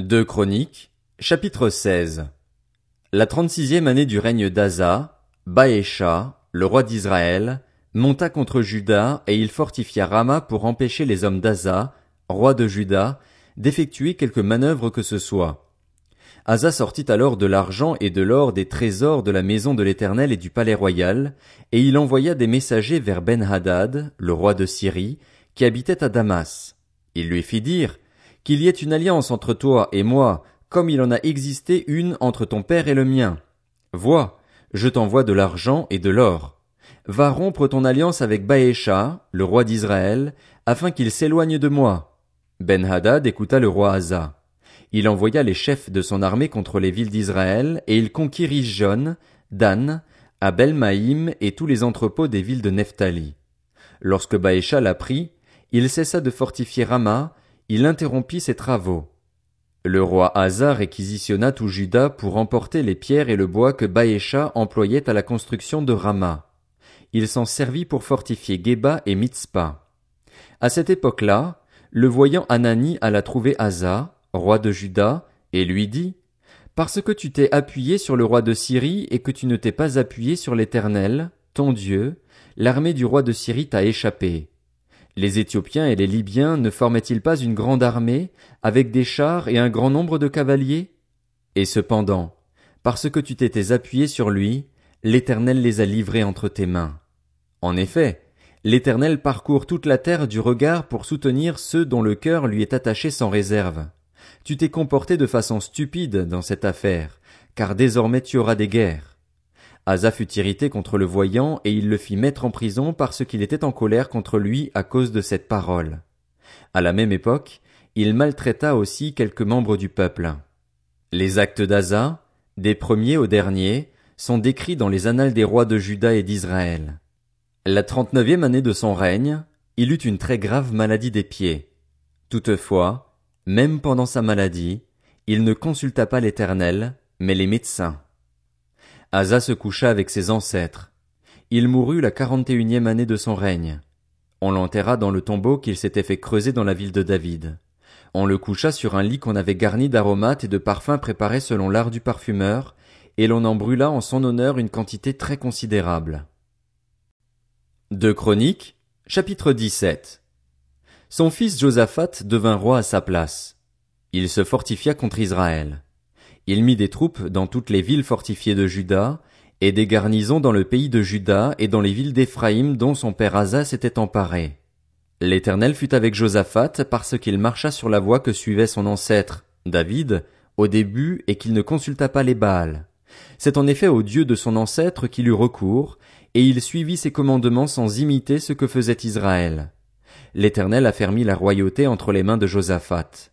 Deux Chroniques, chapitre 16 La trente-sixième année du règne d'Asa, Baécha, le roi d'Israël, monta contre Juda et il fortifia Rama pour empêcher les hommes d'Asa, roi de Juda, d'effectuer quelque manœuvre que ce soit. Asa sortit alors de l'argent et de l'or des trésors de la maison de l'Éternel et du palais royal, et il envoya des messagers vers Ben-Hadad, le roi de Syrie, qui habitait à Damas. Il lui fit dire, qu'il y ait une alliance entre toi et moi, comme il en a existé une entre ton père et le mien. Vois, je t'envoie de l'argent et de l'or. Va rompre ton alliance avec Baécha, le roi d'Israël, afin qu'il s'éloigne de moi. Ben-Hadad écouta le roi Asa. Il envoya les chefs de son armée contre les villes d'Israël, et il conquit Jon, Dan, Abel Maïm et tous les entrepôts des villes de Nephtali. Lorsque Baécha l'apprit, il cessa de fortifier Rama, il interrompit ses travaux. Le roi Asa réquisitionna tout Juda pour emporter les pierres et le bois que Baécha employait à la construction de Rama. Il s'en servit pour fortifier Geba et Mitzpah. À cette époque-là, le voyant Anani alla trouver Asa, roi de Juda, et lui dit, Parce que tu t'es appuyé sur le roi de Syrie et que tu ne t'es pas appuyé sur l'Éternel, ton Dieu, l'armée du roi de Syrie t'a échappé. Les Éthiopiens et les Libyens ne formaient-ils pas une grande armée, avec des chars et un grand nombre de cavaliers? Et cependant, parce que tu t'étais appuyé sur lui, l'Éternel les a livrés entre tes mains. En effet, l'Éternel parcourt toute la terre du regard pour soutenir ceux dont le cœur lui est attaché sans réserve. Tu t'es comporté de façon stupide dans cette affaire, car désormais tu auras des guerres. Asa fut irrité contre le voyant et il le fit mettre en prison parce qu'il était en colère contre lui à cause de cette parole. À la même époque, il maltraita aussi quelques membres du peuple. Les actes d'Asa, des premiers aux derniers, sont décrits dans les annales des rois de Juda et d'Israël. La trente-neuvième année de son règne, il eut une très grave maladie des pieds. Toutefois, même pendant sa maladie, il ne consulta pas l'Éternel, mais les médecins. Asa se coucha avec ses ancêtres. Il mourut la quarante et unième année de son règne. On l'enterra dans le tombeau qu'il s'était fait creuser dans la ville de David. On le coucha sur un lit qu'on avait garni d'aromates et de parfums préparés selon l'art du parfumeur, et l'on en brûla en son honneur une quantité très considérable. De Chroniques, chapitre 17 Son fils Josaphat devint roi à sa place. Il se fortifia contre Israël. Il mit des troupes dans toutes les villes fortifiées de Juda, et des garnisons dans le pays de Juda et dans les villes d'Éphraïm dont son père Asa s'était emparé. L'Éternel fut avec Josaphat parce qu'il marcha sur la voie que suivait son ancêtre, David, au début et qu'il ne consulta pas les Baals. C'est en effet au Dieu de son ancêtre qu'il eut recours, et il suivit ses commandements sans imiter ce que faisait Israël. L'Éternel affermit la royauté entre les mains de Josaphat.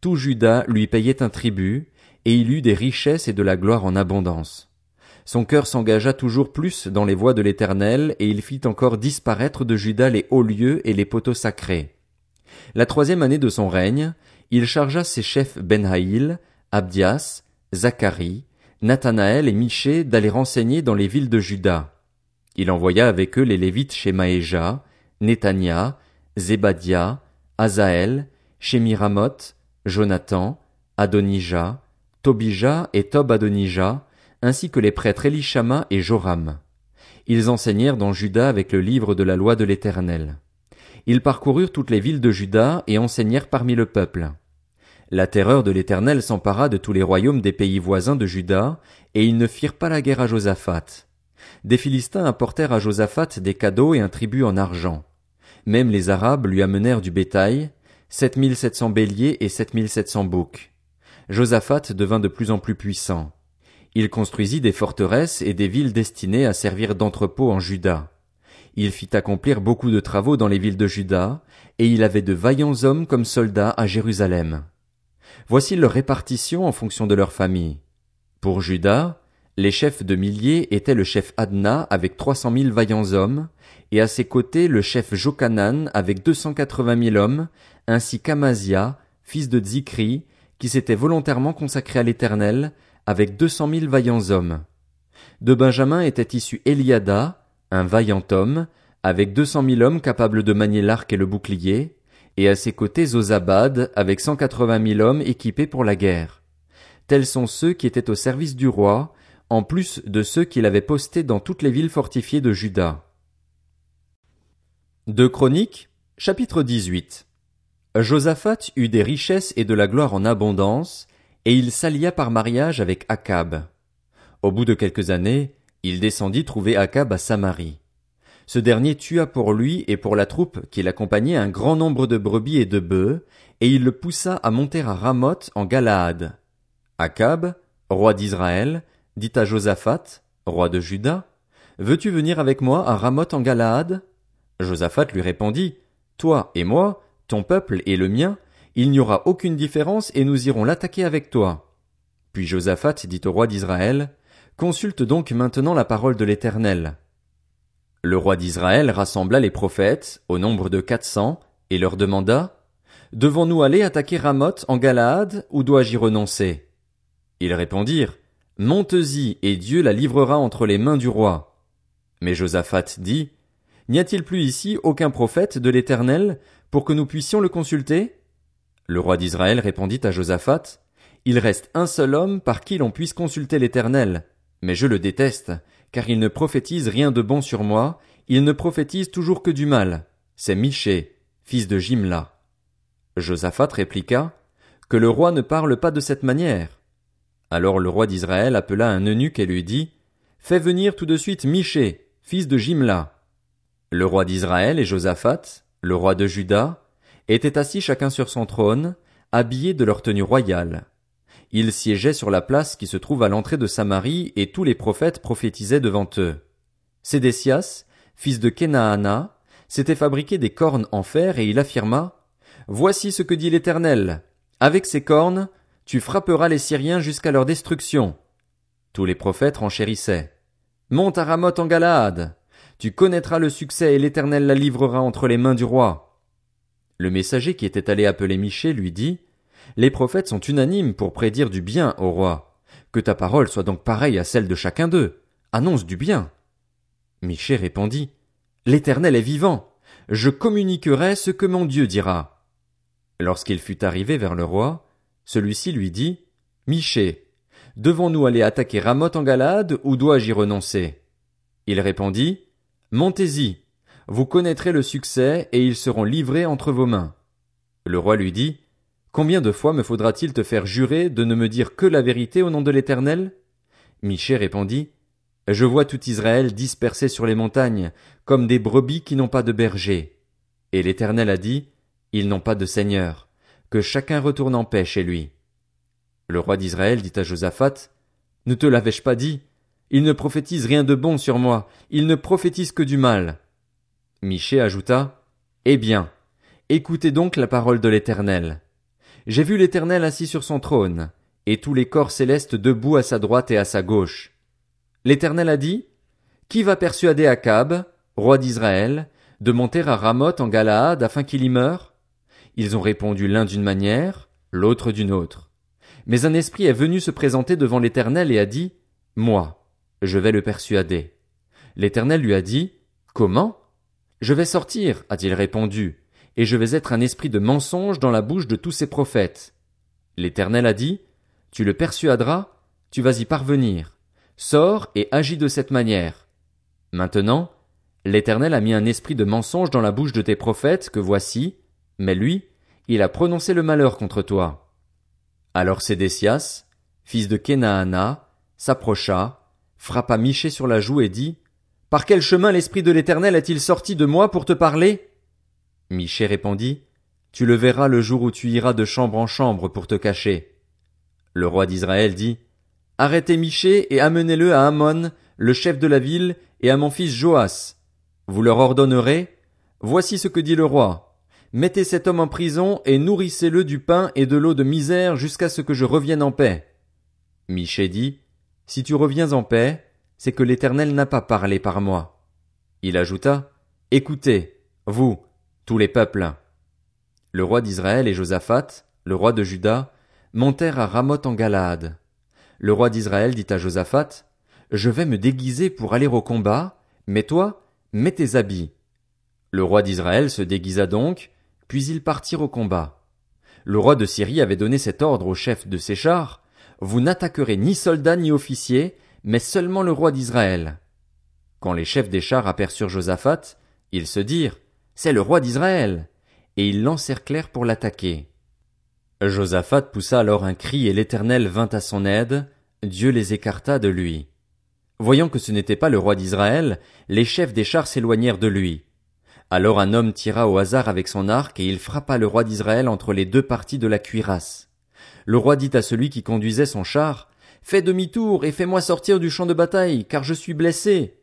Tout Juda lui payait un tribut, et il eut des richesses et de la gloire en abondance. Son cœur s'engagea toujours plus dans les voies de l'Éternel, et il fit encore disparaître de Juda les hauts lieux et les poteaux sacrés. La troisième année de son règne, il chargea ses chefs Benhaïl, Abdias, Zacharie, Nathanaël et Miché d'aller renseigner dans les villes de Juda. Il envoya avec eux les Lévites chez Maéja, Netania, Zébadia, Azaël, Shemiramoth, Jonathan, Adonijah, Tobija et Tob Adonijah, ainsi que les prêtres Elishama et Joram. Ils enseignèrent dans Juda avec le livre de la loi de l'Éternel. Ils parcoururent toutes les villes de Juda et enseignèrent parmi le peuple. La terreur de l'Éternel s'empara de tous les royaumes des pays voisins de Juda, et ils ne firent pas la guerre à Josaphat. Des Philistins apportèrent à Josaphat des cadeaux et un tribut en argent. Même les Arabes lui amenèrent du bétail, sept mille sept cents béliers et sept mille sept cents boucs. Josaphat devint de plus en plus puissant. Il construisit des forteresses et des villes destinées à servir d'entrepôt en Juda. Il fit accomplir beaucoup de travaux dans les villes de Juda, et il avait de vaillants hommes comme soldats à Jérusalem. Voici leur répartition en fonction de leur famille. Pour Juda, les chefs de milliers étaient le chef Adna avec trois cent mille vaillants hommes, et à ses côtés le chef Jokanan avec deux cent quatre-vingt mille hommes, ainsi qu'Amazia, fils de Zikri, qui s'était volontairement consacré à l'Éternel, avec deux cent mille vaillants hommes. De Benjamin était issu Eliada, un vaillant homme, avec deux cent mille hommes capables de manier l'arc et le bouclier, et à ses côtés Zozabad avec cent quatre-vingt mille hommes équipés pour la guerre. Tels sont ceux qui étaient au service du roi, en plus de ceux qu'il avait postés dans toutes les villes fortifiées de Juda. De Chroniques, chapitre 18. Josaphat eut des richesses et de la gloire en abondance, et il s'allia par mariage avec Akab. Au bout de quelques années, il descendit trouver Akab à Samarie. Ce dernier tua pour lui et pour la troupe qui l'accompagnait un grand nombre de brebis et de bœufs, et il le poussa à monter à Ramoth en Galaad. Akab, roi d'Israël, dit à Josaphat, roi de Juda, Veux-tu venir avec moi à Ramoth en Galaad? Josaphat lui répondit, Toi et moi, ton peuple et le mien, il n'y aura aucune différence et nous irons l'attaquer avec toi. Puis Josaphat dit au roi d'Israël, Consulte donc maintenant la parole de l'Éternel. Le roi d'Israël rassembla les prophètes, au nombre de quatre cents, et leur demanda, Devons-nous aller attaquer Ramoth en Galaad, ou dois-je y renoncer? Ils répondirent, Monte-y, et Dieu la livrera entre les mains du roi. Mais Josaphat dit, N'y a-t-il plus ici aucun prophète de l'Éternel, pour que nous puissions le consulter? Le roi d'Israël répondit à Josaphat, Il reste un seul homme par qui l'on puisse consulter l'Éternel, mais je le déteste, car il ne prophétise rien de bon sur moi, il ne prophétise toujours que du mal. C'est Miché, fils de Jimla. Josaphat répliqua, Que le roi ne parle pas de cette manière. Alors le roi d'Israël appela un eunuque et lui dit, Fais venir tout de suite Miché, fils de Jimla. Le roi d'Israël et Josaphat, le roi de Juda, étaient assis chacun sur son trône, habillés de leur tenue royale. Ils siégeaient sur la place qui se trouve à l'entrée de Samarie et tous les prophètes prophétisaient devant eux. Sédécias, fils de Kenaana, s'était fabriqué des cornes en fer et il affirma, Voici ce que dit l'Éternel. Avec ces cornes, tu frapperas les Syriens jusqu'à leur destruction. Tous les prophètes renchérissaient. Monte à Ramoth en Galaad. Tu connaîtras le succès et l'Éternel la livrera entre les mains du roi. Le messager qui était allé appeler Michée lui dit, les prophètes sont unanimes pour prédire du bien au roi. Que ta parole soit donc pareille à celle de chacun d'eux. Annonce du bien. Michée répondit, L'Éternel est vivant. Je communiquerai ce que mon Dieu dira. Lorsqu'il fut arrivé vers le roi, celui-ci lui dit, Michée, devons-nous aller attaquer Ramoth en Galade ou dois-je y renoncer? Il répondit, Montez-y. Vous connaîtrez le succès et ils seront livrés entre vos mains. Le roi lui dit, Combien de fois me faudra-t-il te faire jurer de ne me dire que la vérité au nom de l'Éternel? Michée répondit, Je vois tout Israël dispersé sur les montagnes, comme des brebis qui n'ont pas de berger. Et l'Éternel a dit, Ils n'ont pas de seigneur, que chacun retourne en paix chez lui. Le roi d'Israël dit à Josaphat, Ne te l'avais-je pas dit? Il ne prophétise rien de bon sur moi, il ne prophétise que du mal. Michée ajouta, Eh bien, écoutez donc la parole de l'Éternel. J'ai vu l'Éternel assis sur son trône, et tous les corps célestes debout à sa droite et à sa gauche. L'Éternel a dit, Qui va persuader Akab, roi d'Israël, de monter à Ramoth en Galaad afin qu'il y meure? Ils ont répondu l'un d'une manière, l'autre d'une autre. Mais un esprit est venu se présenter devant l'Éternel et a dit, Moi, je vais le persuader. L'Éternel lui a dit, Comment? Je vais sortir, a-t-il répondu, et je vais être un esprit de mensonge dans la bouche de tous ces prophètes. L'Éternel a dit, Tu le persuaderas, tu vas y parvenir. Sors et agis de cette manière. Maintenant, l'Éternel a mis un esprit de mensonge dans la bouche de tes prophètes que voici, mais lui, il a prononcé le malheur contre toi. Alors Sédécias, fils de Kenaana, s'approcha, frappa Miché sur la joue et dit, Par quel chemin l'esprit de l'Éternel est-il sorti de moi pour te parler? Michée répondit, Tu le verras le jour où tu iras de chambre en chambre pour te cacher. Le roi d'Israël dit, Arrêtez Michée et amenez-le à Ammon, le chef de la ville, et à mon fils Joas. Vous leur ordonnerez, Voici ce que dit le roi. Mettez cet homme en prison et nourrissez-le du pain et de l'eau de misère jusqu'à ce que je revienne en paix. Michée dit, Si tu reviens en paix, c'est que l'Éternel n'a pas parlé par moi. Il ajouta, Écoutez, vous, tous les peuples. Le roi d'Israël et Josaphat, le roi de Juda, montèrent à Ramoth en Galaad. Le roi d'Israël dit à Josaphat, Je vais me déguiser pour aller au combat, mais toi, mets tes habits. Le roi d'Israël se déguisa donc, puis ils partirent au combat. Le roi de Syrie avait donné cet ordre au chef de ses vous n'attaquerez ni soldats ni officiers, mais seulement le roi d'Israël. Quand les chefs des chars aperçurent Josaphat, ils se dirent, c'est le roi d'Israël, et ils l'encerclèrent pour l'attaquer. Josaphat poussa alors un cri et l'Éternel vint à son aide, Dieu les écarta de lui. Voyant que ce n'était pas le roi d'Israël, les chefs des chars s'éloignèrent de lui. Alors un homme tira au hasard avec son arc et il frappa le roi d'Israël entre les deux parties de la cuirasse. Le roi dit à celui qui conduisait son char, Fais demi-tour et fais-moi sortir du champ de bataille, car je suis blessé.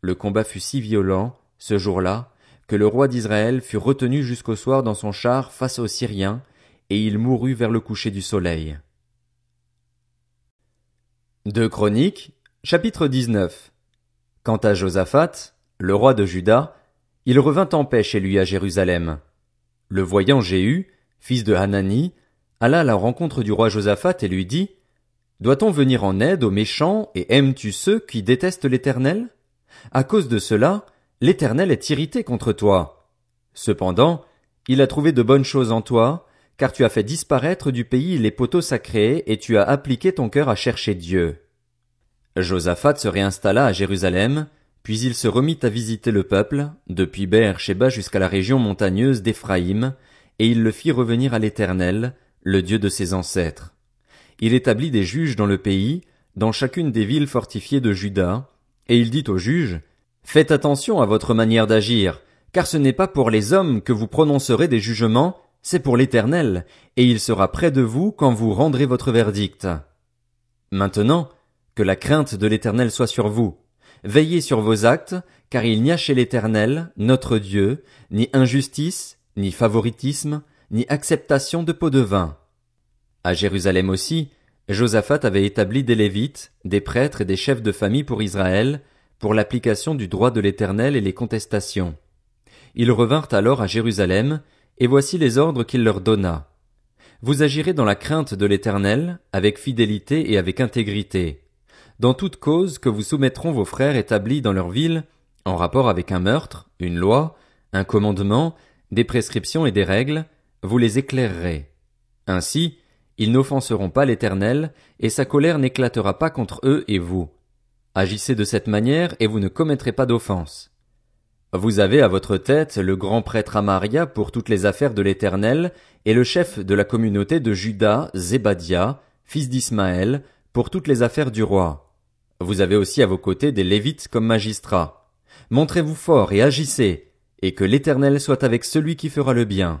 Le combat fut si violent, ce jour-là, que le roi d'Israël fut retenu jusqu'au soir dans son char face aux Syriens, et il mourut vers le coucher du soleil. Deux Chroniques, chapitre 19. Quant à Josaphat, le roi de Juda, il revint en paix chez lui à Jérusalem. Le voyant Jéhu, fils de Hanani, alla la rencontre du roi Josaphat et lui dit, Doit-on venir en aide aux méchants et aimes-tu ceux qui détestent l'éternel? À cause de cela, l'éternel est irrité contre toi. Cependant, il a trouvé de bonnes choses en toi, car tu as fait disparaître du pays les poteaux sacrés et tu as appliqué ton cœur à chercher Dieu. Josaphat se réinstalla à Jérusalem, puis il se remit à visiter le peuple, depuis Beer-Sheba jusqu'à la région montagneuse d'Éphraïm, et il le fit revenir à l'Éternel, le Dieu de ses ancêtres. Il établit des juges dans le pays, dans chacune des villes fortifiées de Juda, et il dit aux juges, Faites attention à votre manière d'agir, car ce n'est pas pour les hommes que vous prononcerez des jugements, c'est pour l'Éternel, et il sera près de vous quand vous rendrez votre verdict. Maintenant, que la crainte de l'Éternel soit sur vous. Veillez sur vos actes, car il n'y a chez l'Éternel, notre Dieu, ni injustice, ni favoritisme, ni acceptation de pots de vin. À Jérusalem aussi, Josaphat avait établi des Lévites, des prêtres et des chefs de famille pour Israël, pour l'application du droit de l'Éternel et les contestations. Ils revinrent alors à Jérusalem, et voici les ordres qu'il leur donna. Vous agirez dans la crainte de l'Éternel, avec fidélité et avec intégrité. Dans toute cause que vous soumettront vos frères établis dans leur ville, en rapport avec un meurtre, une loi, un commandement, des prescriptions et des règles, vous les éclairerez. Ainsi, ils n'offenseront pas l'Éternel, et sa colère n'éclatera pas contre eux et vous. Agissez de cette manière, et vous ne commettrez pas d'offense. Vous avez à votre tête le grand prêtre Amaria pour toutes les affaires de l'Éternel, et le chef de la communauté de Juda, Zébadia, fils d'Ismaël, pour toutes les affaires du roi. Vous avez aussi à vos côtés des Lévites comme magistrats. Montrez-vous fort et agissez, et que l'Éternel soit avec celui qui fera le bien.